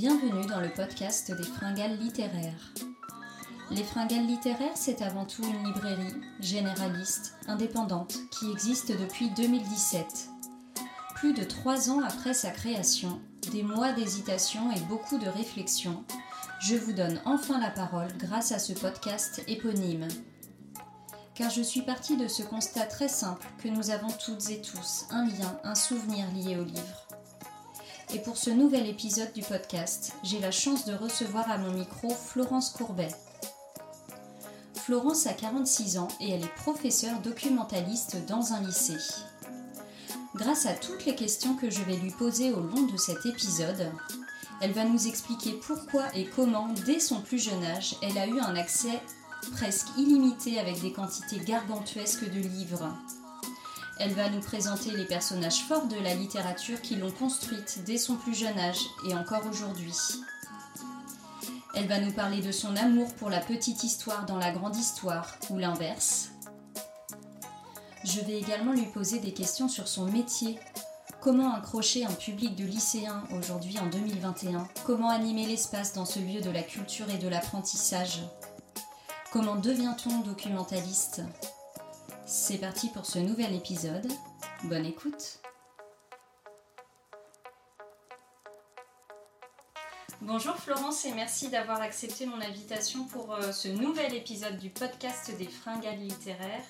Bienvenue dans le podcast des Fringales littéraires. Les Fringales littéraires, c'est avant tout une librairie généraliste, indépendante, qui existe depuis 2017. Plus de trois ans après sa création, des mois d'hésitation et beaucoup de réflexion, je vous donne enfin la parole grâce à ce podcast éponyme. Car je suis partie de ce constat très simple que nous avons toutes et tous un lien, un souvenir lié au livre. Et pour ce nouvel épisode du podcast, j'ai la chance de recevoir à mon micro Florence Courbet. Florence a 46 ans et elle est professeure documentaliste dans un lycée. Grâce à toutes les questions que je vais lui poser au long de cet épisode, elle va nous expliquer pourquoi et comment, dès son plus jeune âge, elle a eu un accès presque illimité avec des quantités gargantuesques de livres. Elle va nous présenter les personnages forts de la littérature qui l'ont construite dès son plus jeune âge et encore aujourd'hui. Elle va nous parler de son amour pour la petite histoire dans la grande histoire, ou l'inverse. Je vais également lui poser des questions sur son métier. Comment accrocher un public de lycéens aujourd'hui en 2021 Comment animer l'espace dans ce lieu de la culture et de l'apprentissage? Comment devient-on documentaliste? C'est parti pour ce nouvel épisode. Bonne écoute. Bonjour Florence et merci d'avoir accepté mon invitation pour euh, ce nouvel épisode du podcast des fringales littéraires.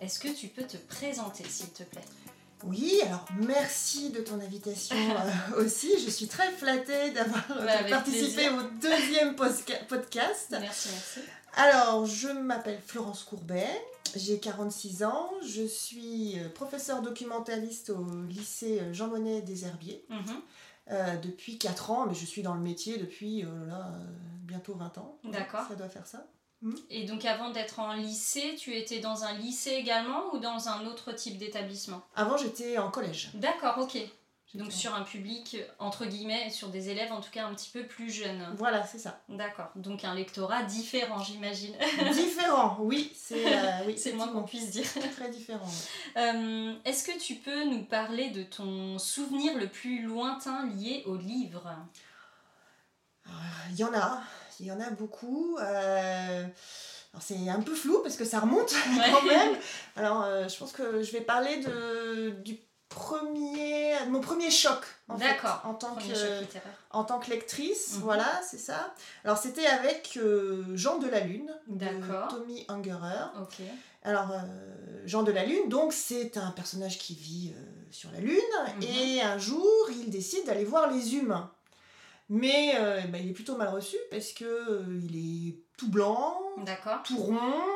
Est-ce que tu peux te présenter s'il te plaît? Oui, alors merci de ton invitation euh, aussi. Je suis très flattée d'avoir Bah, participé au deuxième podcast. Merci, merci. Alors, je m'appelle Florence Courbet, j'ai 46 ans, je suis euh, professeure documentaliste au lycée euh, Jean Monnet des Herbiers Mhm. euh, depuis 4 ans, mais je suis dans le métier depuis euh, là, euh, bientôt 20 ans. D'accord. Ça doit faire ça. Et donc avant d'être en lycée, tu étais dans un lycée également ou dans un autre type d'établissement? Avant, j'étais en collège. D'accord, ok. Donc sur un public, entre guillemets, sur des élèves en tout cas un petit peu plus jeunes. Voilà, c'est ça. D'accord, donc un lectorat différent, j'imagine. Différent, oui, c'est euh, oui, le moins qu'on puisse dire. Très différent. ouais. Euh, Est-ce que tu peux nous parler de ton souvenir le plus lointain lié au livre? Il y en a, il y en a beaucoup. euh, alors c'est un peu flou parce que ça remonte quand même. Alors euh, je pense que je vais parler de, du premier, mon premier choc en fait, D'accord. en tant Premier que en tant que lectrice. Mhm. Voilà, c'est ça. Alors c'était avec euh, Jean de la Lune de. Tommy Ungerer. Ok. Alors, euh, Jean de la Lune, donc c'est un personnage qui vit euh, sur la Lune Mhm. et un jour il décide d'aller voir les humains. Mais bah, il est plutôt mal reçu parce que il est tout blanc, tout rond,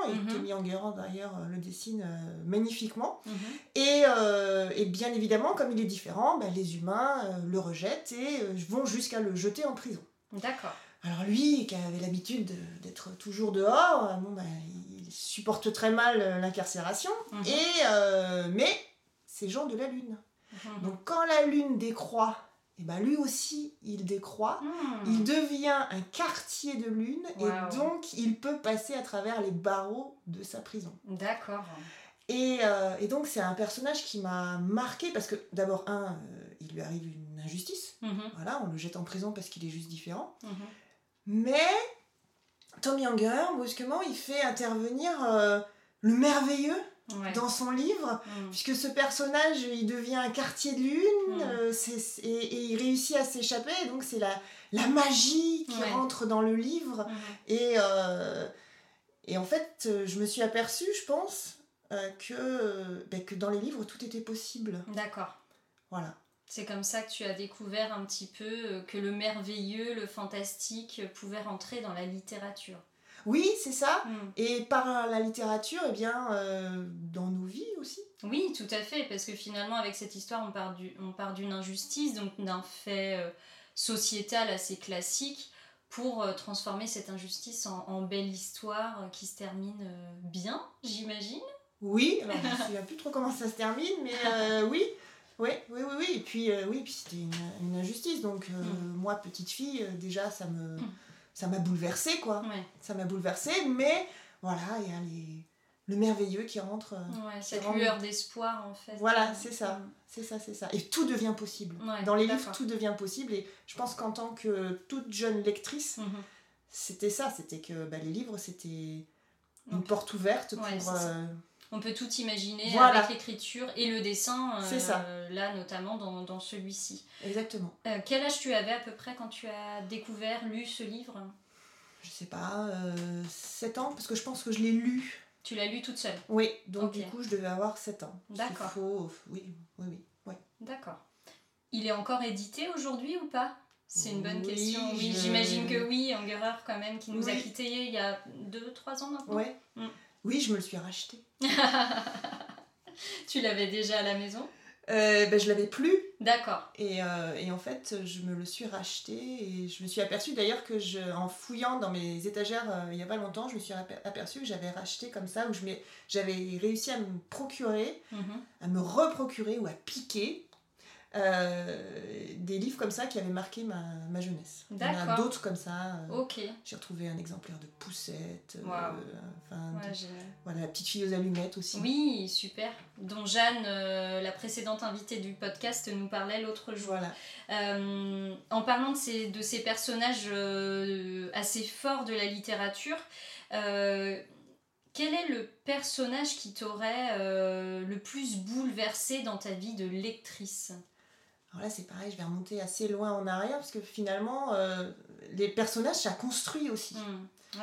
et. Tommy Enguerrand d'ailleurs euh, le dessine euh, magnifiquement. Mhm. Et, euh, et bien évidemment, comme il est différent, bah, les humains euh, le rejettent et vont jusqu'à le jeter en prison. D'accord. Alors lui, qui avait l'habitude de- d'être toujours dehors, bon, bah, il supporte très mal l'incarcération. Mhm. Et mais c'est Jean de la Lune. Mhm. Donc quand la Lune décroît, et ben lui aussi il décroît. Hmm. Il devient un quartier de Lune et donc il peut passer à travers les barreaux de sa prison. D'accord. Et, euh, et donc c'est un personnage qui m'a marqué parce que d'abord un, euh, il lui arrive une injustice. Mhm. Voilà, on le jette en prison parce qu'il est juste différent. Mhm. Mais Tommy Unger, brusquement, il fait intervenir euh, le merveilleux Ouais. dans son livre, Mhm. puisque ce personnage, il devient un quartier de lune, Mm. euh, et, et il réussit à s'échapper, donc c'est la, la magie qui Ouais. rentre dans le livre. Et, euh, et en fait, euh, je me suis aperçue, je pense, euh, que, ben, que dans les livres, tout était possible. D'accord. Voilà. C'est comme ça que tu as découvert un petit peu que le merveilleux, le fantastique pouvait rentrer dans la littérature. Oui, c'est ça. Hmm. Et par la littérature, eh bien, euh, dans nos vies aussi. Oui, tout à fait, parce que finalement, avec cette histoire, on part du- on part d'une injustice, donc d'un fait euh, sociétal assez classique, pour euh, transformer cette injustice en, en belle histoire qui se termine bien, j'imagine. Oui, alors je ne me souviens plus trop comment ça se termine, mais oui. Oui, oui, oui, oui. Et puis, euh, oui, puis c'était une, une injustice. Donc, euh, Mm. moi, petite fille, euh, déjà, ça me, Mm. Ça m'a bouleversée, quoi. Ouais. Ça m'a bouleversée, mais voilà, il y a les, le merveilleux qui rentre. Ouais, cette lueur d'espoir en fait. Voilà, c'est ça. C'est ça, c'est ça. Et tout devient possible. Dans les livres, tout devient possible. Et je pense qu'en tant que toute jeune lectrice, mhm. c'était ça. C'était que bah, les livres, c'était une porte ouverte pour. Euh, On peut tout imaginer avec l'écriture et le dessin. ça. Euh, là, notamment dans, dans celui-ci. Exactement. Euh, quel âge tu avais à peu près quand tu as découvert, lu ce livre? Je sais pas, 7 ans, parce que je pense que je l'ai lu tu l'as lu toute seule? Oui, donc du coup, je devais avoir 7 ans. D'accord. Faut... Oui, oui, oui. oui. D'accord. Il est encore édité aujourd'hui ou pas? C'est une bonne question. Oui, j'imagine que oui. Angerer, quand même, qui nous a quittés il y a 2-3 ans maintenant. Ouais. Mm. Oui, je me le suis racheté. tu l'avais déjà à la maison? Euh, ben, je l'avais plus. D'accord. Et, euh, et, en fait, je me le suis racheté et je me suis aperçue d'ailleurs que je, en fouillant dans mes étagères euh, il y a pas longtemps, je me suis aperçue que j'avais racheté comme ça, où j'avais réussi à me procurer, mhm. à me reprocurer ou à piquer euh, des livres comme ça qui avaient marqué ma, ma jeunesse. Il y en a d'autres comme ça. Euh, ok. J'ai retrouvé un exemplaire de Poussette. Euh, enfin, voilà, La petite fille aux allumettes aussi. Oui, super. Dont Jeanne, la précédente invitée du podcast, nous parlait l'autre jour. Voilà. en parlant de ces, de ces personnages assez forts de la littérature, quel est le personnage qui t'aurait le plus bouleversé dans ta vie de lectrice? Alors là, c'est pareil, je vais remonter assez loin en arrière parce que finalement, euh, les personnages, ça construit aussi. Mmh.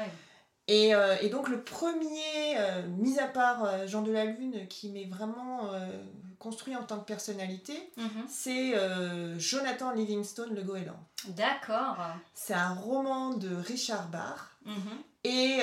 Et, euh, et, donc, le premier, euh, mis à part Jean de la Lune, qui m'est vraiment construit en tant que personnalité, mmh. c'est Jonathan Livingstone, Le Goéland. D'accord. C'est un roman de Richard Barr. Mmh. Et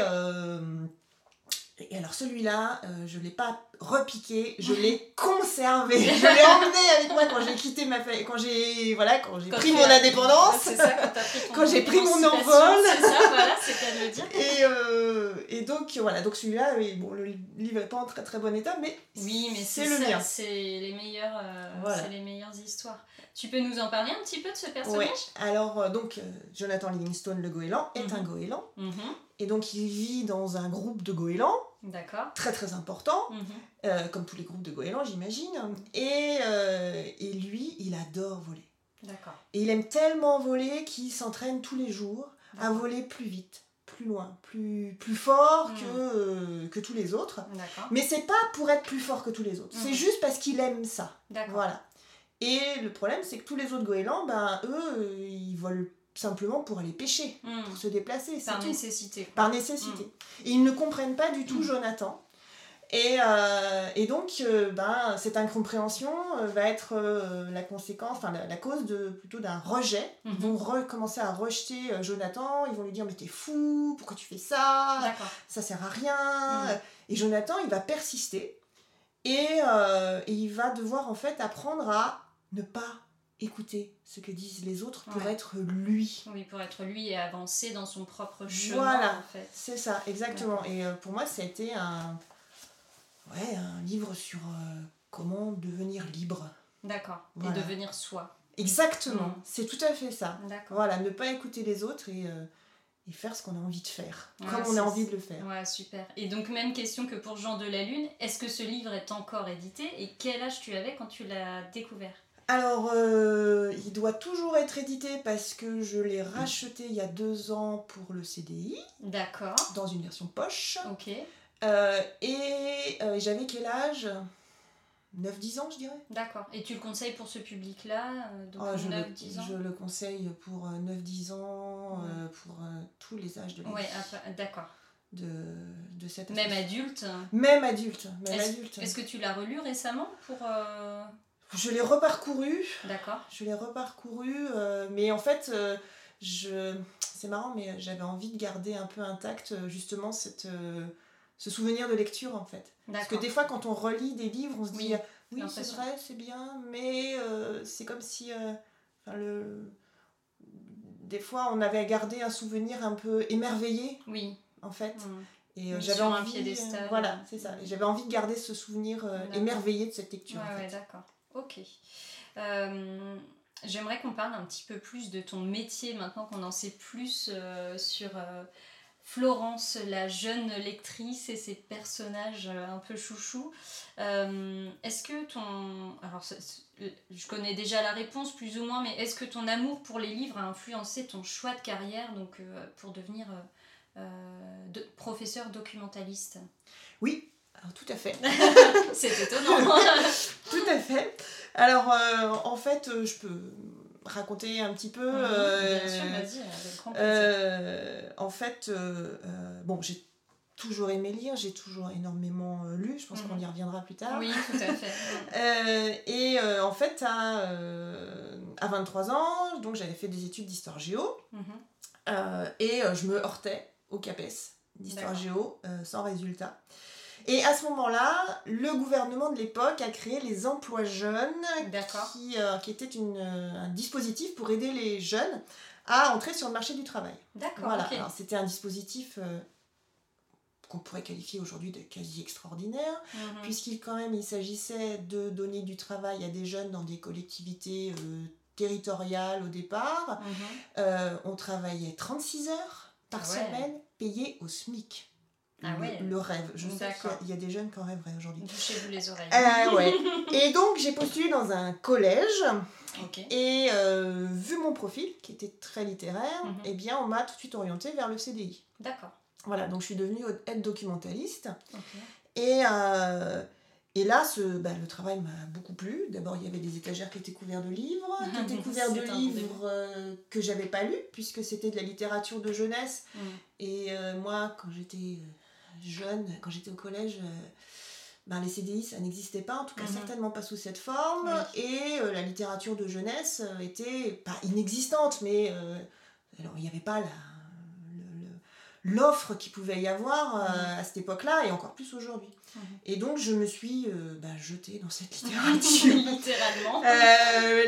et alors celui-là, je ne l'ai pas repiqué, je l'ai conservé. je l'ai emmené avec moi quand j'ai quitté ma famille, quand j'ai voilà, quand j'ai pris mon indépendance. Ça, quand, j'ai pris mon envol. C'est ça, voilà, c'est à le dire. Et, euh, et donc voilà, donc celui-là, bon, le livre n'est pas en très très bon état, mais oui, mais c'est le mien. C'est les meilleures, euh, c'est les meilleures histoires. Tu peux nous en parler un petit peu de ce personnage? Alors donc Jonathan Livingstone, le goéland, est un mhm. goéland. Mhm. Et donc il vit dans un groupe de goélands. D'accord. Très très important, mhm. euh, comme tous les groupes de goélands j'imagine. Et, euh, et lui, il adore voler. D'accord. Et il aime tellement voler qu'il s'entraîne tous les jours à voler plus vite, plus loin, plus, plus fort mhm. que, euh, que tous les autres. D'accord. Mais c'est pas pour être plus fort que tous les autres, c'est mhm. juste parce qu'il aime ça. D'accord. Voilà. Et le problème, c'est que tous les autres goélands, ben, eux, ils volent simplement pour aller pêcher, hmm. pour se déplacer. Par nécessité. Par nécessité. Hmm. Et ils ne comprennent pas du tout hmm. Jonathan. Et, euh, et donc, euh, ben, cette incompréhension euh, va être la conséquence, enfin la, cause de, plutôt d'un rejet. Ils vont recommencer à rejeter Jonathan, ils vont lui dire Mais t'es fou, pourquoi tu fais ça? Ça sert à rien. Et Jonathan, il va persister et, et il va devoir en fait apprendre à ne pas écouter ce que disent les autres pour être lui. Oui, pour être lui et avancer dans son propre chemin. Voilà, en fait. c'est ça, exactement. Et euh, pour moi, ça a été un, ouais, un livre sur euh, comment devenir libre. D'accord, et devenir soi. Exactement, mm. c'est tout à fait ça. D'accord. Voilà, ne pas écouter les autres et, euh, et faire ce qu'on a envie de faire, comme on a envie de le faire. Ouais, super. Et donc, même question que pour Jean de la Lune, est-ce que ce livre est encore édité et quel âge tu avais quand tu l'as découvert? Alors, euh, il doit toujours être édité parce que je l'ai racheté il y a deux ans pour le CDI. D'accord. Dans une version poche. Ok. Euh, et euh, j'avais quel âge? 9-10 ans, je dirais. D'accord. Et tu le conseilles pour ce public-là donc ah, je, 9, le, 10 ans? je le conseille pour 9-10 ans, pour tous les âges de la Oui, d'accord. De, de cette Même adulte Même adulte. Même adulte. Est-ce que tu l'as relu récemment pour je l'ai reparcouru. D'accord. Je l'ai reparcouru, euh, mais en fait, euh, je... c'est marrant, mais j'avais envie de garder un peu intact euh, justement cette, ce souvenir de lecture en fait. Parce que des fois, quand on relit des livres, on se dit oui, c'est vrai, c'est bien, mais c'est comme si, le... des fois, on avait gardé un souvenir un peu émerveillé. Oui. En fait. Mmh. Et j'avais envie, voilà, c'est ça. J'avais envie de garder ce souvenir émerveillé de cette lecture. Ouais, ouais, d'accord. Ok. Euh, j'aimerais qu'on parle un petit peu plus de ton métier maintenant qu'on en sait plus euh, sur, Florence, la jeune lectrice et ses personnages un peu chouchous. est-ce que ton... Alors, je connais déjà la réponse plus ou moins, mais est-ce que ton amour pour les livres a influencé ton choix de carrière donc, pour devenir de, professeur documentaliste? Oui, alors, tout à fait. C'est étonnant. tout à fait. Alors, euh, en fait, euh, je peux raconter un petit peu. bien euh, sûr, vas-y, avec grand plaisir. en fait, bon, j'ai toujours aimé lire, j'ai toujours énormément lu, je pense qu'on y reviendra plus tard. Oui, tout à fait. et en fait, à, à 23 ans, donc j'avais fait des études d'histoire géo, mhm. et je me heurtais au CAPES d'histoire géo sans résultat. Et à ce moment-là, le gouvernement de l'époque a créé les emplois jeunes, qui, euh, qui était une, euh, un dispositif pour aider les jeunes à entrer sur le marché du travail. D'accord. Voilà. Alors c'était un dispositif euh, qu'on pourrait qualifier aujourd'hui de quasi extraordinaire, mhm. puisqu'il quand même il s'agissait de donner du travail à des jeunes dans des collectivités territoriales au départ. Mhm. on travaillait 36 heures par ah semaine, payé au SMIC. Ah le, rêve. Je sais qu'il y, a des jeunes qui en rêveraient aujourd'hui. Touchez-vous les oreilles. Euh, ouais. et donc, j'ai postulé dans un collège. Et euh, vu mon profil, qui était très littéraire, eh bien, on m'a tout de suite orienté vers le CDI. D'accord. Voilà, donc je suis devenue aide documentaliste. Et, euh, et là, ce, bah, le travail m'a beaucoup plu. D'abord, il y avait des étagères qui étaient couvertes de livres, qui étaient couvertes de livres que j'avais pas lus, puisque c'était de la littérature de jeunesse. Mm. Et moi, quand j'étais jeune, quand j'étais au collège, euh, ben, les CDI, ça n'existait pas, en tout cas mhm. certainement pas sous cette forme. Et euh, la littérature de jeunesse euh, était pas inexistante, mais alors il n'y avait pas la, l'offre qu'il pouvait y avoir mhm. à cette époque-là et encore plus aujourd'hui. Mhm. Et donc je me suis ben, jetée dans cette littérature. littéralement.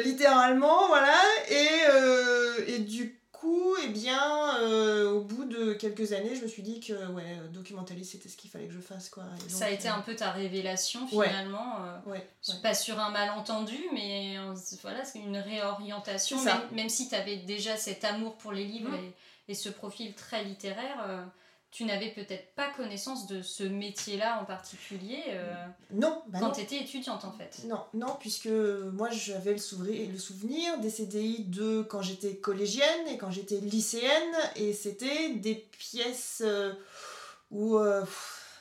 littéralement, voilà. Et, et du coup, eh bien, euh, au bout de quelques années, je me suis dit que ouais, documentaliste, c'était ce qu'il fallait que je fasse. Quoi. ça a été euh, un peu ta révélation finalement. Euh, ouais, Pas sur un malentendu, mais voilà, c'est une réorientation. Même, si tu avais déjà cet amour pour les livres mm. et, et, ce profil très littéraire tu n'avais peut-être pas connaissance de ce métier-là en particulier euh, non, bah quand tu étais étudiante en fait? Non, non, puisque moi j'avais le, souvenir, le souvenir des CDI de quand j'étais collégienne et quand j'étais lycéenne et c'était des pièces euh, où euh,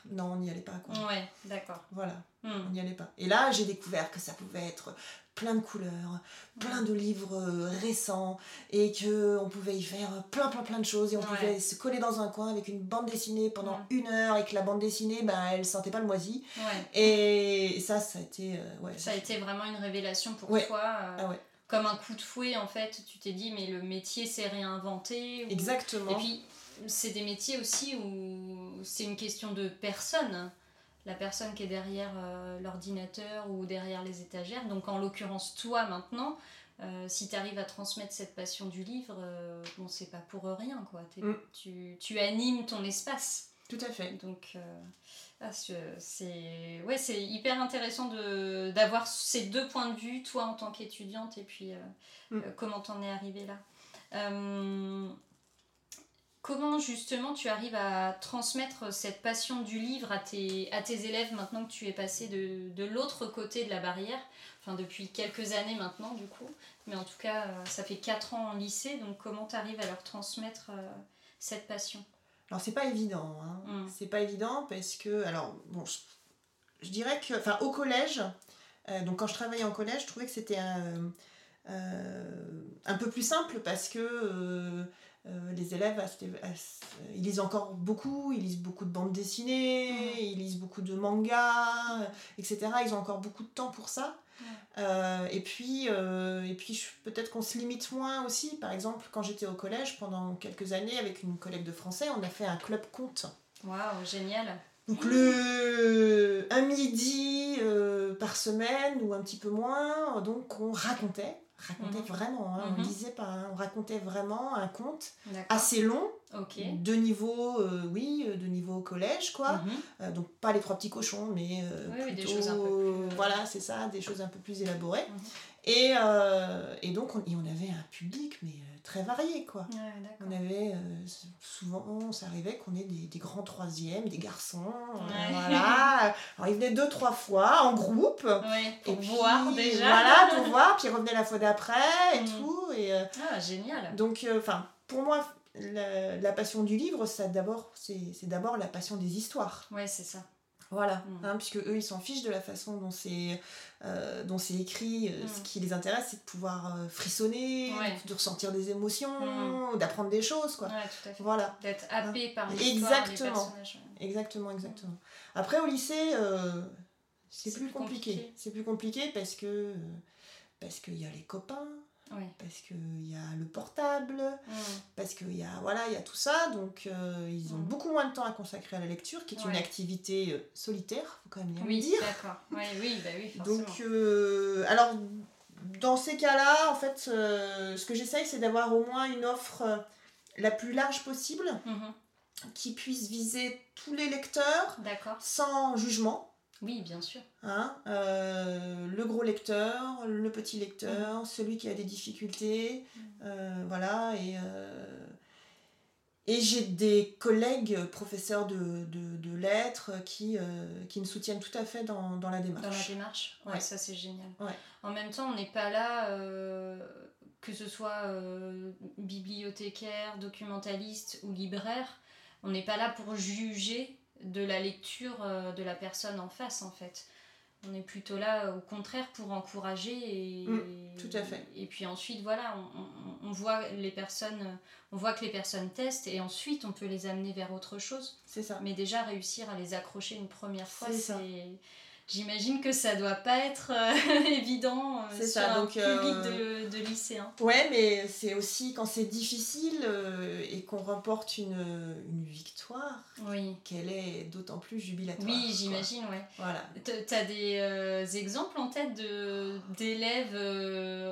non, on n'y allait pas quoi. Ouais, d'accord. Voilà, hmm. on n'y allait pas. Et là j'ai découvert que ça pouvait être plein de couleurs, plein de livres euh, récents et que on pouvait y faire plein plein plein de choses et on pouvait se coller dans un coin avec une bande dessinée pendant une heure et que la bande dessinée ben elle sentait pas le moisi. Et, ça ça a été euh, ouais, ça a été vraiment une révélation pour toi euh, ah comme un coup de fouet en fait. Tu t'es dit mais le métier s'est réinventé exactement. Et puis c'est des métiers aussi où c'est une question de personne la personne qui est derrière euh, l'ordinateur ou derrière les étagères. Donc en l'occurrence toi maintenant, euh, si tu arrives à transmettre cette passion du livre, euh, bon c'est pas pour rien quoi. Mm. Tu, tu, animes ton espace. Tout à fait. Donc ah, c'est ouais, hyper intéressant de d'avoir ces deux points de vue, toi en tant qu'étudiante et puis mm. comment t'en es arrivée là. Comment justement tu arrives à transmettre cette passion du livre à tes, à tes élèves maintenant que tu es passé de, de l'autre côté de la barrière? Enfin depuis quelques années maintenant du coup, mais en tout cas euh, ça fait 4 ans en lycée, donc comment tu arrives à leur transmettre euh, cette passion? Alors c'est pas évident, hein. Mmh. c'est pas évident parce que, alors bon, je, dirais que, enfin au collège, euh, donc quand je travaillais en collège, je trouvais que c'était un, un peu plus simple parce que euh, les élèves, ils lisent encore beaucoup, ils lisent beaucoup de bandes dessinées, mmh. ils lisent beaucoup de mangas, etc. Ils ont encore beaucoup de temps pour ça. Euh, et puis, euh, et puis peut-être qu'on se limite moins aussi. Par exemple, quand j'étais au collège pendant quelques années avec une collègue de français, on a fait un club conte. Waouh, génial! Donc le un midi par semaine ou un petit peu moins, donc on racontait racontait mhm. vraiment, hein, on disait mhm. pas, hein, on racontait vraiment un conte assez long, de niveau, euh, oui, de niveau collège, quoi. Mhm. Euh, donc pas les trois petits cochons, mais euh, plutôt, des choses un peu plus... voilà, c'est ça, des choses un peu plus élaborées. Et, euh, et donc, on, et on avait un public, mais euh, très varié, quoi. Ouais. On avait, euh, souvent, ça arrivait qu'on ait des, des grands troisièmes, des garçons, euh, Ouais. voilà. Alors, ils venaient deux, trois fois, en groupe. Ouais, pour et puis, voir déjà. Voilà, pour voir, puis ils revenaient la fois d'après, et Mm. tout. Et, euh, Ah, génial. donc, enfin, pour moi, la, la passion du livre, ça d'abord, c'est c'est d'abord la passion des histoires. Ouais, c'est ça. Voilà, Mm. hein, puisque eux, ils s'en fichent de la façon dont c'est euh, dont c'est écrit. Euh, Mm. Ce qui les intéresse, c'est de pouvoir euh, frissonner, Ouais. de ressentir des émotions, Mm. d'apprendre des choses, quoi. Ouais, tout à fait. Voilà, D'être happé par l'histoire, Exactement. personnages. exactement, exactement. Après, au lycée, c'est plus plus compliqué. compliqué. C'est plus compliqué parce que parce qu'il y a les copains, Ouais. parce qu'il y a le portable, parce qu'il y a voilà il y a tout ça donc euh, ils ont Mm. beaucoup moins de temps à consacrer à la lecture qui est une activité euh, solitaire faut quand même bien le Oui, dire d'accord. Ouais, oui, bah oui, forcément. donc euh, alors dans ces cas-là en fait ce que j'essaye c'est d'avoir au moins une offre la plus large possible Mhm. qui puisse viser tous les lecteurs sans jugement Oui, bien sûr. Hein, euh, le gros lecteur, le petit Mm. lecteur, celui qui a des difficultés, euh, voilà, et, euh, et j'ai des collègues professeurs de, de, de lettres qui, qui me soutiennent tout à fait dans, dans la Dans la démarche. démarche Ouais, Ouais. ça c'est génial. Ouais. En même temps, on n'est pas là, que ce soit euh, bibliothécaire, documentaliste ou libraire, on n'est pas là pour juger de la lecture euh, de la personne en face en fait. On est plutôt là au contraire pour encourager et, Mm, tout à fait. et puis ensuite voilà on, on- on voit les personnes on voit que les personnes testent et ensuite on peut les amener vers autre chose C'est ça. mais déjà réussir à les accrocher une première fois, c'est. J'imagine que ça doit pas être euh, évident euh, sur ça, un donc, public euh, de, de lycéens. Ouais, mais c'est aussi quand c'est difficile et qu'on remporte une, une victoire Oui. qu'elle est d'autant plus jubilatoire. Oui, j'imagine, ouais. Voilà. T- T'as des exemples en tête d'élèves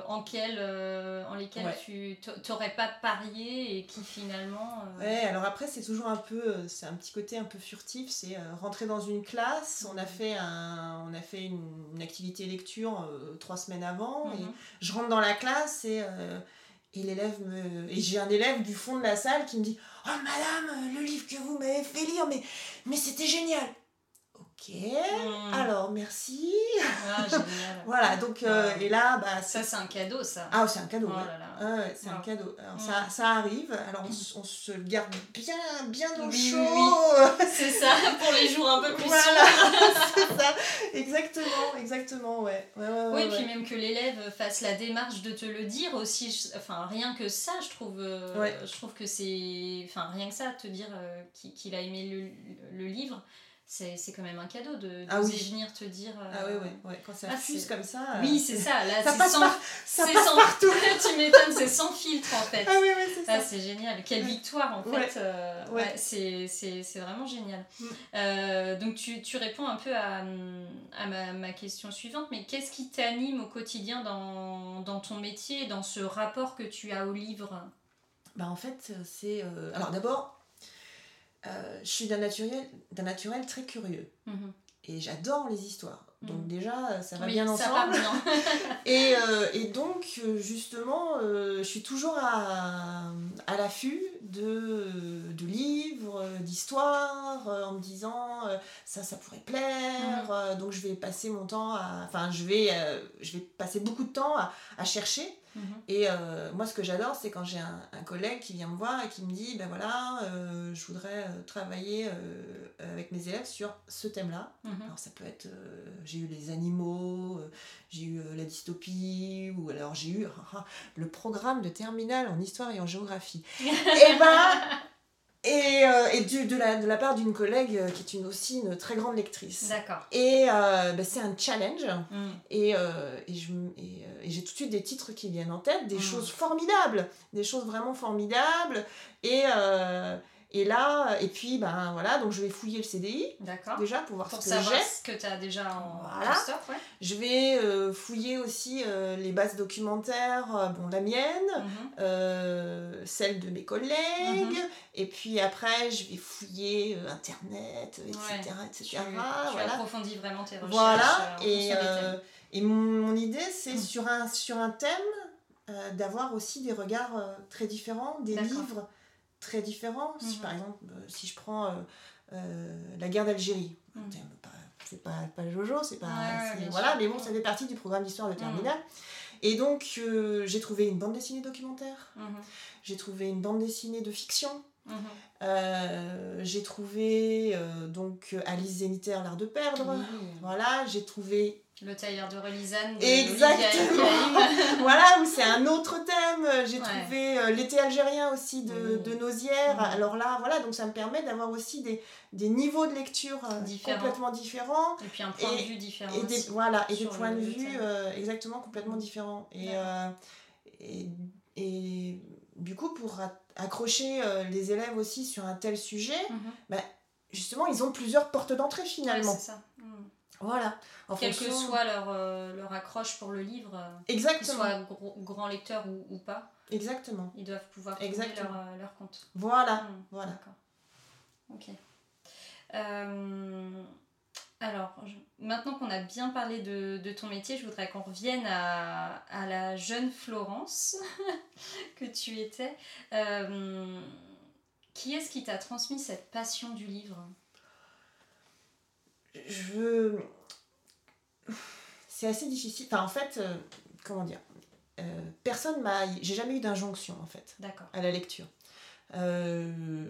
en, en lesquels Ouais. tu t'a- t'aurais pas parié et qui finalement. euh, Ouais, alors après, c'est toujours un peu, c'est un petit côté un peu furtif, c'est rentrer dans une classe, on a fait, un, on a fait une, une activité lecture euh, trois semaines avant, et mhm. je rentre dans la classe et, euh, et l'élève me... Et j'ai un élève du fond de la salle qui me dit « Oh madame, le livre que vous m'avez fait lire, mais, mais c'était génial !» Ok, Mhm. alors merci. Ah, génial. Voilà, donc, euh, Ouais. et là, bah, Ça, c'est... un cadeau, ça. Ah, c'est un cadeau, Oh ouais. Ah c'est un cadeau. Alors Mm. ça, ça arrive, alors on, on se le garde bien, bien au Oui, oui, chaud. C'est ça, pour les jours un peu plus Voilà, sombres. c'est ça. Exactement, exactement, ouais. ouais, ouais, ouais, Oui, puis même que l'élève fasse la démarche de te le dire aussi, je- enfin rien que ça, je trouve, euh, je trouve que c'est, enfin rien que ça, te dire euh, qu'il qu'il a aimé le, le livre, c'est c'est quand même un cadeau de Ah oui. venir te dire. euh, Ah ouais, ouais, ouais. Quand ça Ah, fuse c'est- comme ça. euh, Oui, c'est ça. Là, Ça c'est passe sans, par- ça c'est passe sans- partout. tu m'étonnes, c'est sans filtre en fait. Ah oui, oui, c'est ça. Ah, c'est génial. Quelle victoire, en fait. Euh, Ouais. ouais, c'est- c'est c'est vraiment génial. Mm. Euh, donc, tu, tu réponds un peu à, à ma, ma question suivante, mais qu'est-ce qui t'anime au quotidien dans, dans ton métier, dans ce rapport que tu as au livre? Bah en fait, c'est... Alors d'abord, euh, je suis d'un naturel, d'un naturel très curieux. Mhm. Et j'adore les histoires. Donc Mhm. déjà, ça va Oui, bien ça ensemble. part bien. Et, euh, et donc, euh, justement, euh, je suis toujours à, à l'affût de, de livres, euh, d'histoires, euh, en me disant euh, ça, ça pourrait plaire. Euh, donc, je vais passer mon temps à. Enfin, je vais, euh, je vais passer beaucoup de temps à, à chercher. Mhm. Et euh, moi, ce que j'adore, c'est quand j'ai un, un collègue qui vient me voir et qui me dit ben voilà, euh, je voudrais euh, travailler euh, avec mes élèves sur ce thème-là. Mhm. Alors ça peut être, euh, j'ai eu les animaux, euh, j'ai eu euh, la dystopie, ou alors j'ai eu le programme de terminale en histoire et en géographie. et ben, et, euh, et du- de, la, de la part d'une collègue euh, qui est une, aussi une très grande lectrice. D'accord. Et euh, ben, c'est un challenge. Mhm. Et, euh, et, je et, et j'ai tout de suite des titres qui viennent en tête, des Mm. choses formidables, des choses vraiment formidables. Et, et là, et puis, ben voilà, donc je vais fouiller le CDI déjà pour voir Pour ce que j'ai. ce que tu as déjà en Voilà. ouais. Je vais euh, fouiller aussi euh, les bases documentaires, euh, bon, la mienne, Mhm. celle de mes collègues, Mhm. et puis après, je vais fouiller Internet, etc. Ouais. etc. Tu, tu voilà. approfondis vraiment tes recherches. Voilà, et. Et mon, idée, c'est sur, un, sur un thème d'avoir aussi des regards très différents, des livres très différents. Si, mhm. par exemple, si je prends la guerre d'Algérie, mhm. c'est pas, pas Jojo, c'est pas. voilà, mais bon, ça fait partie du programme d'histoire de terminale. Et donc, euh, j'ai trouvé une bande dessinée documentaire, mhm. j'ai trouvé une bande dessinée de fiction, mhm. euh, j'ai trouvé euh, donc Alice Zénitaire, L'Art de perdre. Voilà, j'ai trouvé le tailleur de Relisane. Exactement. voilà, c'est un autre thème. J'ai trouvé euh, l'été algérien aussi de, mmh. de Nausière. Mmh. Alors là, voilà, donc ça me permet d'avoir aussi des, des, niveaux de lecture complètement différents. Et puis un point de vue différent. Et des, voilà, et des points de vue exactement complètement différents. Et, et, et, du coup, pour accrocher les élèves aussi sur un tel sujet, mmh. bah, justement, ils ont plusieurs portes d'entrée finalement. c'est ça. Voilà. En Quelle que soit leur, euh, leur accroche pour le livre, euh, Exactement. qu'ils soient grand lecteur ou, ou, pas. Exactement. Ils doivent pouvoir trouver leur, euh, leur, compte. Voilà. Hmm, voilà. D'accord. Ok. Alors, maintenant qu'on a bien parlé de, de, ton métier, je voudrais qu'on revienne à, à, la jeune Florence que tu étais. qui est-ce qui t'a transmis cette passion du livre? Je. C'est assez difficile. Enfin, en fait, euh, comment dire? Euh, Personne m'a. J'ai jamais eu d'injonction, en fait, à la lecture. Euh,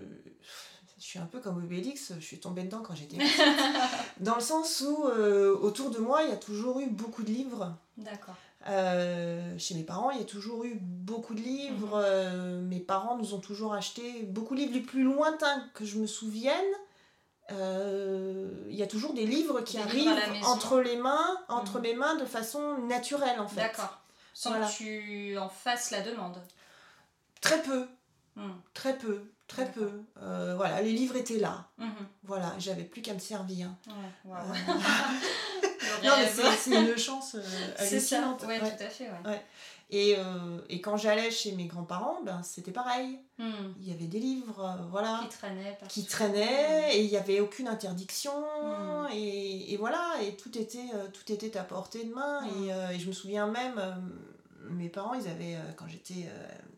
suis un peu comme Obélix, je suis tombée dedans quand j'étais petite. dans le sens où, autour de moi, il y a toujours eu beaucoup de livres. D'accord. chez mes parents, il y a toujours eu beaucoup de livres. Mhm. mes parents nous ont toujours acheté beaucoup de livres les plus lointains que je me souvienne euh, il y a toujours des livres qui arrivent entre les mains, entre mhm. mes mains de façon naturelle en fait. D'accord. Sans que tu en fasses la demande. Très peu. Hmm. Très peu. Très peu. Euh, voilà, les livres étaient là. Mhm. Voilà, j'avais plus qu'à me servir. Ouais, euh, non, mais c'est une chance hallucinante. Ça, ouais, tout à fait. Ouais. Et, euh, et quand j'allais chez mes grands-parents, ben, c'était pareil. Hmm. Il y avait des livres, euh, voilà. Qui traînaient. Qui traînaient, et il n'y avait aucune interdiction. Hmm. Et, et, voilà, et tout était, euh, tout était à portée de main. Et, hmm. et, je me souviens même, mes parents, ils avaient, quand j'étais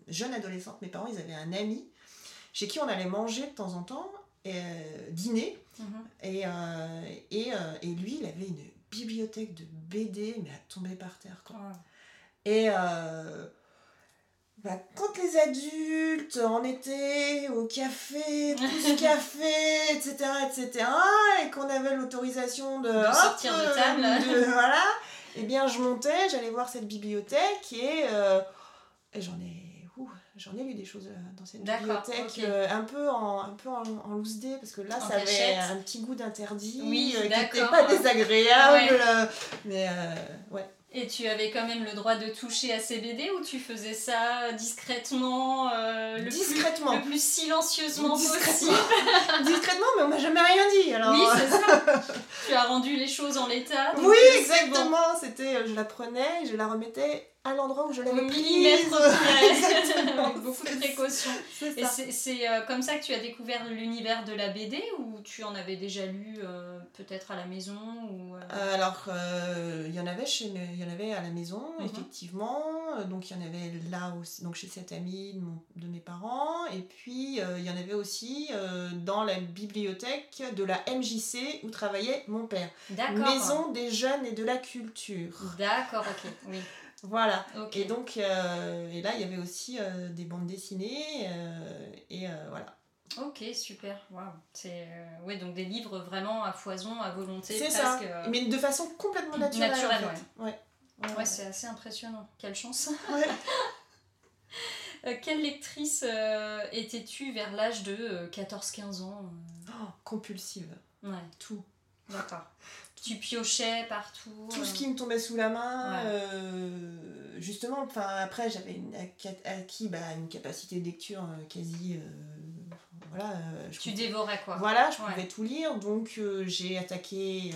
jeune adolescente, mes parents, ils avaient un ami chez qui on allait manger de temps en temps, dîner. Et, et, et lui, il avait une bibliothèque de BD, mais à tomber par terre. Quoi. Et euh, bah, quand les adultes en étaient au café, tous café, etc., etc., et qu'on avait l'autorisation de, sortir de table, voilà, et eh bien je montais, j'allais voir cette bibliothèque et, euh, j'en ai j'en ai lu des choses euh, dans cette bibliothèque un peu en un peu en, loose day parce que là ça avait un petit goût d'interdit oui, qui n'était pas désagréable mais ouais et tu avais quand même le droit de toucher à ces BD ou tu faisais ça discrètement, euh, le, discrètement. Plus, le plus silencieusement possible? Discrètement, mais on m'a jamais rien dit. Alors... Oui, c'est ça. tu as rendu les choses en l'état. Oui, exactement. C'était, euh, je la prenais, je la remettais à l'endroit où je l'avais prise. Avec beaucoup de précautions. Et c'est euh, comme ça que tu as découvert l'univers de la BD ou tu en avais déjà lu euh, peut-être à la maison ou, euh? Alors, il y en avait chez il y en avait à la maison, mhm. effectivement. Donc, il y en avait là aussi, donc chez cette amie de, de mes parents. Et puis, il y en avait aussi dans la bibliothèque de la MJC où travaillait mon père. Maison des jeunes et de la culture. D'accord, ok, oui. Voilà. Et donc, euh, et là, il y avait aussi euh, des bandes dessinées. Euh, et voilà. Ok, super. Wow. C'est ouais, donc des livres vraiment à foison, à volonté. C'est ça. Mais de façon complètement naturelle. Naturelle, ouais. Ouais, c'est assez impressionnant. Quelle chance. quelle lectrice étais-tu vers l'âge de 14-15 ans oh, Compulsive. Ouais. Tout. D'accord. tu piochais partout Tout ce euh. qui me tombait sous la main. Euh, justement, enfin après j'avais acquis bah, une capacité de lecture euh, quasi. voilà, tu dévorais quoi. Voilà, je pouvais tout lire. Donc j'ai attaqué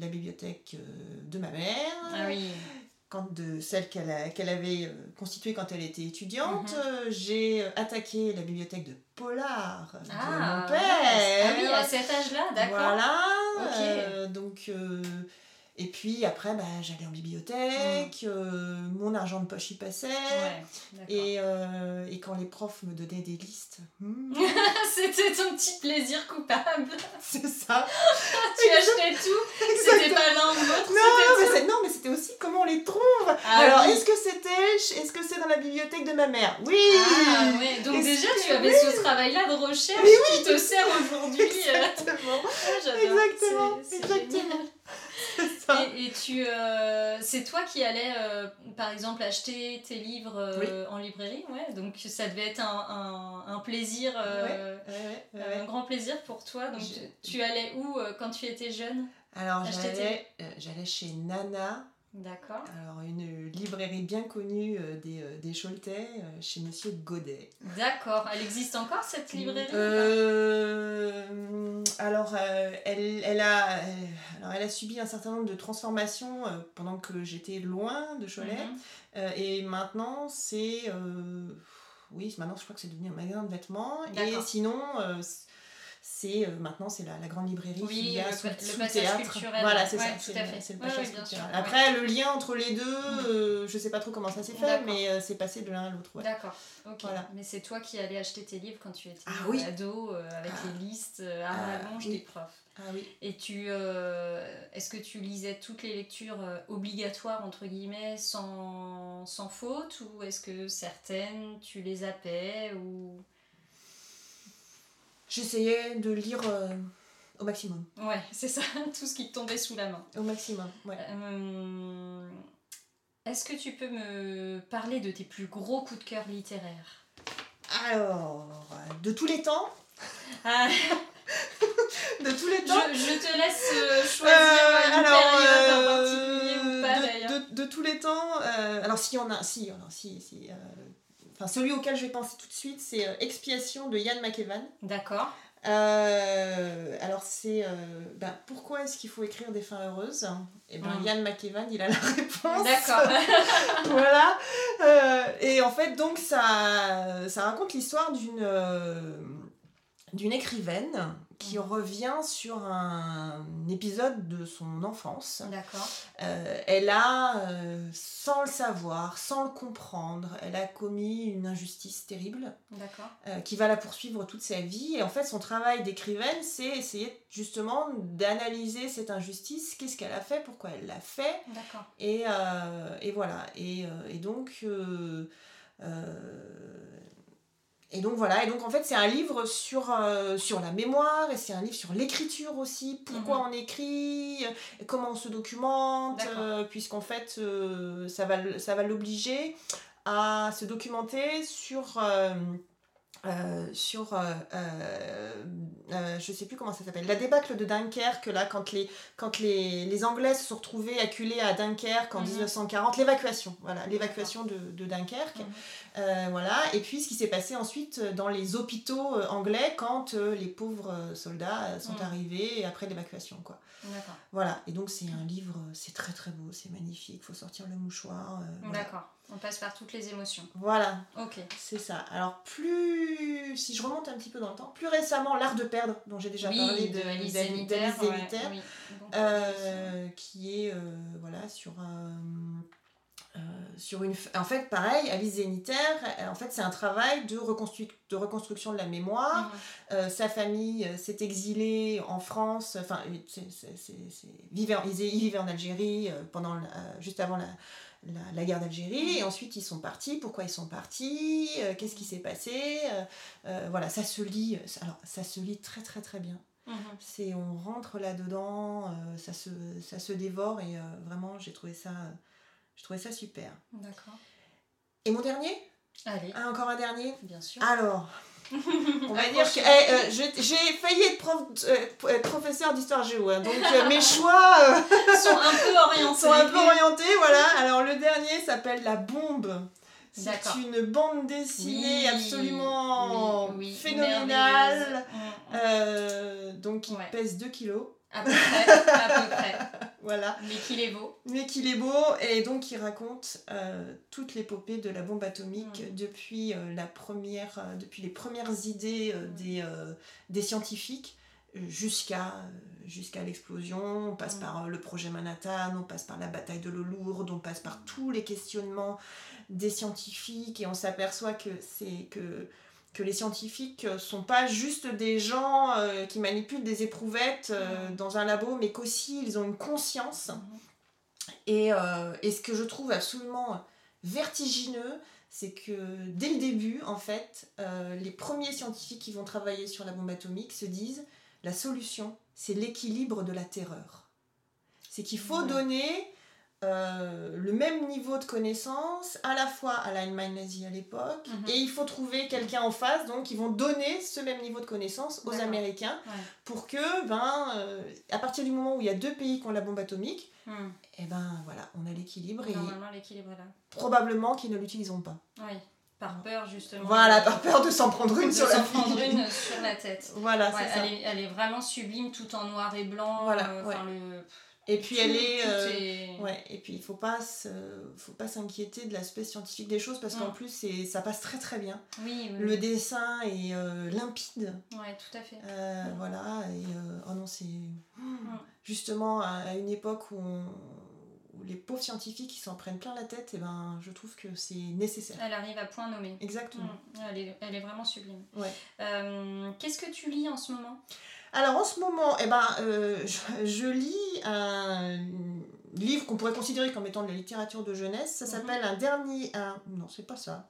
la bibliothèque de ma mère. Ah oui quand de celle qu'elle avait constituée quand elle était étudiante. Mhm. j'ai attaqué la bibliothèque de Polar de ah, mon père. Ah oui, à cet âge-là, d'accord. Voilà. Euh, donc, euh, Et puis après, bah, j'allais en bibliothèque, euh, mon argent de poche y passait. et, euh, et, quand les profs me donnaient des listes. Hmm. C'était ton petit plaisir coupable. C'est ça. tu achetais tout. C'était pas l'un ou l'autre. Non, mais non, mais c'était aussi comment on les trouve. Ah Alors, est-ce que c'était. Est-ce que c'est dans la bibliothèque de ma mère? Oui Ah ouais, donc déjà tu avais ce travail-là de recherche qui te sert aujourd'hui. Exactement. Ah, Exactement. Exactement. Et, tu, euh, c'est toi qui allais, euh, par exemple, acheter tes livres euh, en librairie, ouais. Donc ça devait être un, un, un plaisir, un grand plaisir pour toi. Donc tu allais où quand tu étais jeune? Alors j'allais, j'allais chez Nana D'accord. Alors, une librairie bien connue euh, des, euh, des Choletais, euh, chez Monsieur Godet. D'accord. Elle existe encore, cette librairie Alors, elle, elle, a, alors, elle a subi un certain nombre de transformations pendant que j'étais loin de Cholet. Mhm. et maintenant, c'est... oui, maintenant, je crois que c'est devenu un magasin de vêtements. Et sinon c'est euh, maintenant c'est la, la, grande librairie oui, qui a le, le théâtre. culturel. Voilà, c'est ça, c'est le, passage culturel. Après, le lien entre les deux, mm. euh, je sais pas trop comment ça s'est fait, mais euh, c'est passé de l'un à l'autre. D'accord, ok. Voilà. Mais c'est toi qui allais acheter tes livres quand tu étais ah, ado, avec ah. les listes à ah, rallonge des profs. Ah oui. Et tu, est-ce que tu lisais toutes les lectures obligatoires entre guillemets sans, sans faute ou est-ce que certaines tu les zappais ou j'essayais de lire euh, au maximum. Ouais, c'est ça, tout ce qui te tombait sous la main. Au maximum, ouais. Euh, est-ce que tu peux me parler de tes plus gros coups de cœur littéraires? Alors, de tous les temps ah. De tous les temps Je, te laisse euh, choisir une période en particulier ou pas d'ailleurs. De, tous les temps, alors s'il y en a, si, alors, si, si Enfin, celui auquel je vais penser tout de suite, c'est euh, Expiation de Yann McEwan. D'accord. Euh, alors c'est euh, ben, pourquoi est-ce qu'il faut écrire des fins heureuses? Et eh ben Yann McEwan il a la réponse. D'accord. voilà. et en fait donc ça ça raconte l'histoire d'une d'une écrivaine qui mm. revient sur un épisode de son enfance. D'accord. Euh, elle a, euh, sans le savoir, sans le comprendre, elle a commis une injustice terrible. D'accord. Euh, qui va la poursuivre toute sa vie. Et en fait, son travail d'écrivaine, c'est essayer justement d'analyser cette injustice. Qu'est-ce qu'elle a fait? Pourquoi elle l'a fait? D'accord. Et, et voilà. Et, et donc. Et donc voilà, et donc en fait c'est un livre sur, euh, sur la mémoire et c'est un livre sur l'écriture aussi, pourquoi mhm. on écrit, comment on se documente, euh, puisqu'en fait euh, ça va, ça va l'obliger à se documenter sur euh, sur, euh, euh, je sais plus comment ça s'appelle, la débâcle de Dunkerque, là, quand les, quand les, les Anglais se sont retrouvés acculés à Dunkerque en 1940, mhm. l'évacuation, voilà, l'évacuation de, de, Dunkerque, mhm. voilà, et puis ce qui s'est passé ensuite dans les hôpitaux anglais quand les pauvres soldats sont mhm. arrivés après l'évacuation, quoi. Voilà, et donc c'est un livre, c'est très très beau, c'est magnifique, il faut sortir le mouchoir. D'accord. On passe par toutes les émotions. Voilà. Ok. C'est ça. Alors, plus. Si je remonte un petit peu dans le temps, plus récemment, L'Art de perdre, dont j'ai déjà parlé de Alice euh, qui est euh, voilà, sur euh, sur une en fait pareil Alice Zéniter en fait c'est un travail de, reconstru... de reconstruction de la mémoire mhm. sa famille s'est exilée en France enfin c'est, vivait il vivait en Algérie pendant juste avant la, la, guerre d'Algérie, et ensuite ils sont partis, pourquoi ils sont partis, euh, qu'est-ce qui s'est passé, euh, euh, voilà, ça se lit, alors ça se lit très très très bien. Mhm. C'est, on rentre là-dedans, ça, se, ça se dévore, et vraiment j'ai trouvé ça, j'ai trouvé ça super. D'accord. Et mon dernier? Allez. Ah, encore un dernier? Bien sûr. Alors, on va dire que eh, euh, j'ai failli être, prof, euh, professeur d'histoire géo, hein, donc euh, mes choix sont un peu orientés. Sont un peu orientés, voilà. Alors le dernier s'appelle La Bombe. C'est une bande dessinée absolument phénoménale. Mm, mm. donc il pèse 2 kilos. À peu près, à peu près. voilà. Mais qu'il est beau. Mais qu'il est beau, et donc il raconte euh, toute l'épopée de la bombe atomique depuis, euh, la première, euh, depuis les premières idées des, des scientifiques jusqu'à jusqu'à l'explosion, on passe par le projet Manhattan, on passe par la bataille de l'eau lourde, on passe par tous les questionnements des scientifiques et on s'aperçoit que c'est que que les scientifiques euh, sont pas juste des gens euh, qui manipulent des éprouvettes euh, dans un labo, mais qu'aussi ils ont une conscience. Mhm. Et, euh, et ce que je trouve absolument vertigineux, c'est que dès le début, en fait, les premiers scientifiques qui vont travailler sur la bombe atomique se disent la solution, c'est l'équilibre de la terreur. C'est qu'il faut donner euh, le même niveau de connaissance à la fois à l'Allemagne nazie à l'époque Mhm. et il faut trouver quelqu'un en face donc ils vont donner ce même niveau de connaissance aux. Américains Ouais. pour que ben euh, à partir du moment où il y a deux pays qui ont la bombe atomique Hmm. et ben voilà on a l'équilibre et Normalement, l'équilibre là. probablement qu'ils ne l'utiliseront pas Oui, par peur justement. voilà par peur de s'en prendre une de sur la s'en prendre figure. une sur la tête. voilà Ouais, c'est ça elle, est, elle est vraiment sublime tout en noir et blanc. Voilà, euh, le... et puis tout- elle est, euh, est- Ouais, et puis il faut pas se- faut pas s'inquiéter de l'aspect scientifique des choses parce qu'en Mm. plus c'est ça passe très très bien. Oui, oui. Le dessin est euh, limpide, Ouais, tout à fait. euh, voilà. Et euh, oh non c'est justement à, à une époque où, on- où les pauvres scientifiques qui s'en prennent plein la tête, et ben je trouve que c'est nécessaire. Elle arrive à point nommé. Exactement. Mm. Elle, est, elle est vraiment sublime. Ouais. Euh, Qu'est-ce que tu lis en ce moment? Alors en ce moment, eh ben, euh, je, je lis un livre qu'on pourrait considérer comme étant de la littérature de jeunesse. Ça Mhm. s'appelle Un dernier. Un... Non, c'est pas ça.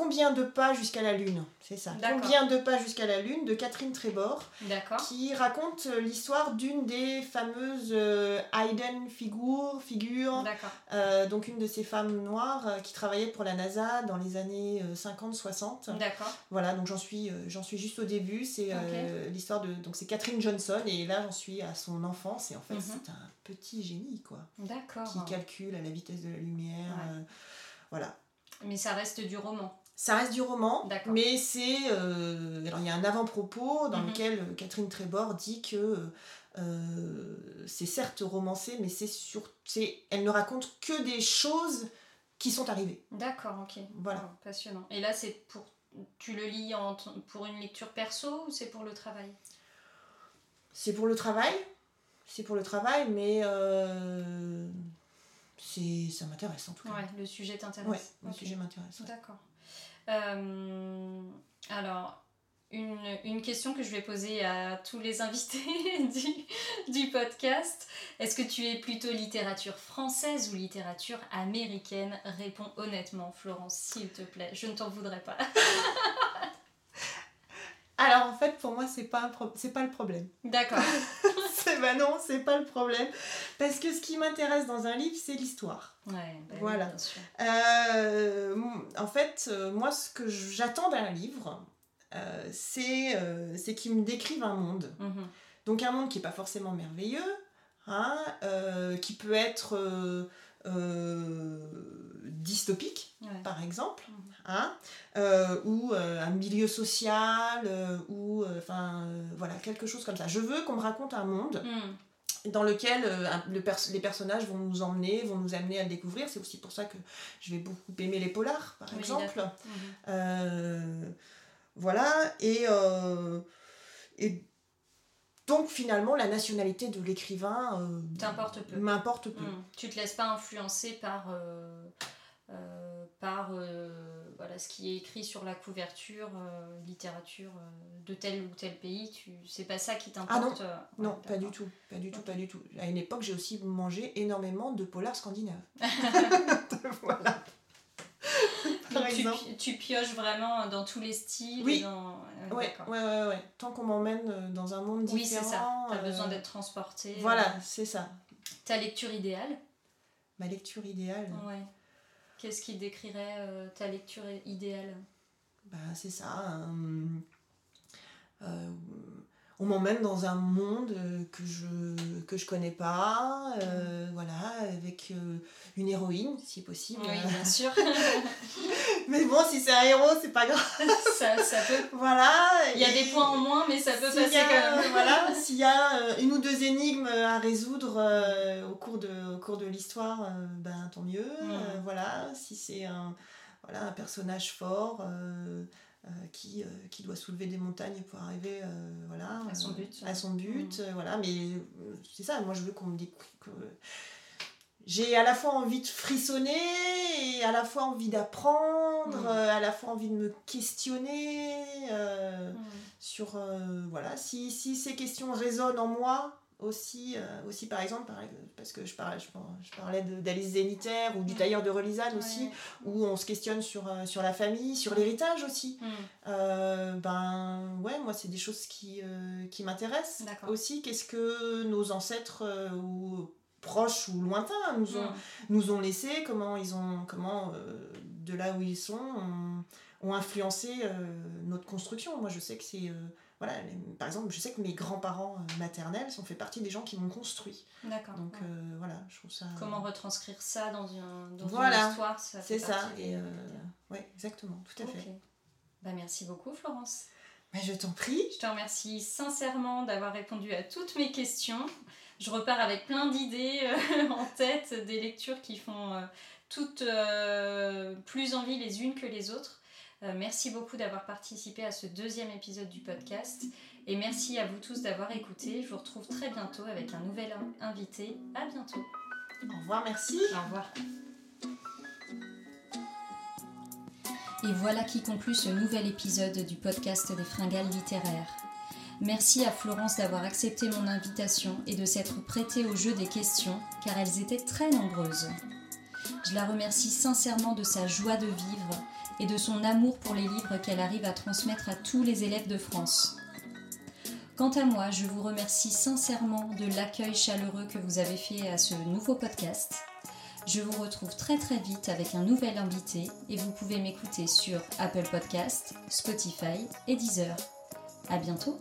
Combien de pas jusqu'à la Lune C'est ça. Combien de pas jusqu'à la Lune de Catherine Trébor, qui raconte euh, l'histoire d'une des fameuses euh, Hayden figure, figure D'accord. euh, donc une de ces femmes noires euh, qui travaillait pour la NASA dans les années euh, 50-60. D'accord. Voilà, donc j'en suis, euh, j'en suis juste au début. C'est euh, l'histoire de. Donc c'est Catherine Johnson, et là j'en suis à son enfance, et en fait Mhm. c'est un petit génie, quoi. D'accord. Qui calcule à la vitesse de la lumière. Ouais. euh, voilà. Mais ça reste du roman. Ça reste du roman, mais c'est. euh, alors il y a un avant-propos dans Mhm. lequel euh, Catherine Trébor dit que. euh, c'est certes romancé, mais c'est sur, elle ne raconte que des choses qui sont arrivées. D'accord, ok. Voilà. Oh, passionnant. Et là, c'est pour. Tu le lis en t- pour une lecture perso ou c'est pour le travail? C'est pour le travail, c'est pour le travail, mais euh, c'est, ça m'intéresse en tout cas. Ouais, le sujet t'intéresse. Ouais, le sujet m'intéresse. ouais. D'accord. Euh, alors, une, une question que je vais poser à tous les invités du, du podcast. Est-ce que tu es plutôt littérature française ou littérature américaine? Réponds honnêtement, Florence, s'il te plaît. Je ne t'en voudrais pas. Alors en fait, pour moi, c'est pas, un pro- c'est pas le problème. D'accord. c'est, bah non, c'est pas le problème. Parce que ce qui m'intéresse dans un livre, c'est l'histoire. Ouais, oui, Voilà. bien sûr. Euh, en fait, euh, moi, ce que j'attends d'un livre, euh, c'est, euh, qu'il me décrive un monde. Mhm. Donc un monde qui n'est pas forcément merveilleux, hein, qui peut être dystopique, Ouais. par exemple, Mhm. Hein, euh, ou euh, un milieu social, euh, ou enfin voilà quelque chose comme ça. Je veux qu'on me raconte un monde Mhm. dans lequel un- le pers- les personnages vont nous emmener, vont nous amener à le découvrir. C'est aussi pour ça que je vais beaucoup aimer les polars, par Oui, exemple. voilà, et, et donc finalement la nationalité de l'écrivain euh, peu. m'importe peu. Mhm. Tu te laisses pas influencer par, euh, euh, par euh, voilà, ce qui est écrit sur la couverture, euh, littérature de tel ou tel pays. Tu... C'est pas ça qui t'importe euh, Non, ouais, pas du tout, pas du tout, pas du tout. À une époque, j'ai aussi mangé énormément de voilà. Par Donc tu, tu pioches vraiment dans tous les styles. Oui. et dans... Ouais, ouais, ouais, ouais. Tant qu'on m'emmène dans un monde Oui, c'est ça. différent. T'as euh, besoin d'être transporté. Voilà, c'est ça. Ta lecture idéale? Ma lecture idéale, Ouais. Qu'est-ce qui décrirait euh, ta lecture idéale? Bah, c'est ça. euh, euh, on m'emmène dans un monde euh, que je que je connais pas, euh, voilà, avec euh, une héroïne si possible. Oui, bien sûr. Mais bon, si c'est un héros, c'est pas grave. ça, ça peut. Voilà. Il y a des points en moins, mais ça peut passer a, quand même. voilà, s'il y a une ou deux énigmes à résoudre euh, au cours de, au cours de l'histoire, ben tant mieux. Mm. Voilà, si c'est un, voilà, un personnage fort, qui, qui doit soulever des montagnes pour arriver voilà, à son but. À son but voilà, mais c'est ça, moi je veux qu'on me dise que j'ai à la fois envie de frissonner et à la fois envie d'apprendre, mm. à la fois envie de me questionner mm. sur voilà si, si, ces questions résonnent en moi aussi, euh, aussi par exemple, parce que je parlais, je, parlais d'Alice Zénitaire ou du tailleur de Relisane aussi, où on se questionne sur, euh, sur la famille, sur l'héritage aussi. Mm. Euh, ben ouais, moi c'est des choses qui, qui m'intéressent aussi. Qu'est-ce que nos ancêtres ou proches ou lointains nous ont, mm. nous ont laissé, comment ils ont, comment de là où ils sont, ont, ont influencé notre construction. Moi je sais que c'est voilà, par exemple, je sais que mes grands-parents euh, maternels sont fait partie des gens qui m'ont construit. D'accord. Donc euh, voilà, je trouve ça. Comment retranscrire ça dans une, dans une histoire C'est ça. Et euh, ouais, exactement, tout à fait. Bah, merci beaucoup, Florence. Mais je t'en prie. Je te remercie sincèrement d'avoir répondu à toutes mes questions. Je repars avec plein d'idées en tête, des lectures qui font toutes plus envie les unes que les autres. Euh, merci beaucoup d'avoir participé à ce deuxième épisode du podcast et merci à vous tous d'avoir écouté. Je vous retrouve très bientôt avec un nouvel invité. À bientôt. Au revoir, merci. Au revoir. Et voilà qui conclut ce nouvel épisode du podcast des fringales littéraires. Merci à Florence d'avoir accepté mon invitation et de s'être prêtée au jeu des questions, car elles étaient très nombreuses. Je la remercie sincèrement de sa joie de vivre et de son amour pour les livres qu'elle arrive à transmettre à tous les élèves de France. Quant à moi, je vous remercie sincèrement de l'accueil chaleureux que vous avez fait à ce nouveau podcast. Je vous retrouve très très vite avec un nouvel invité et vous pouvez m'écouter sur Apple Podcast, Spotify et Deezer. À bientôt!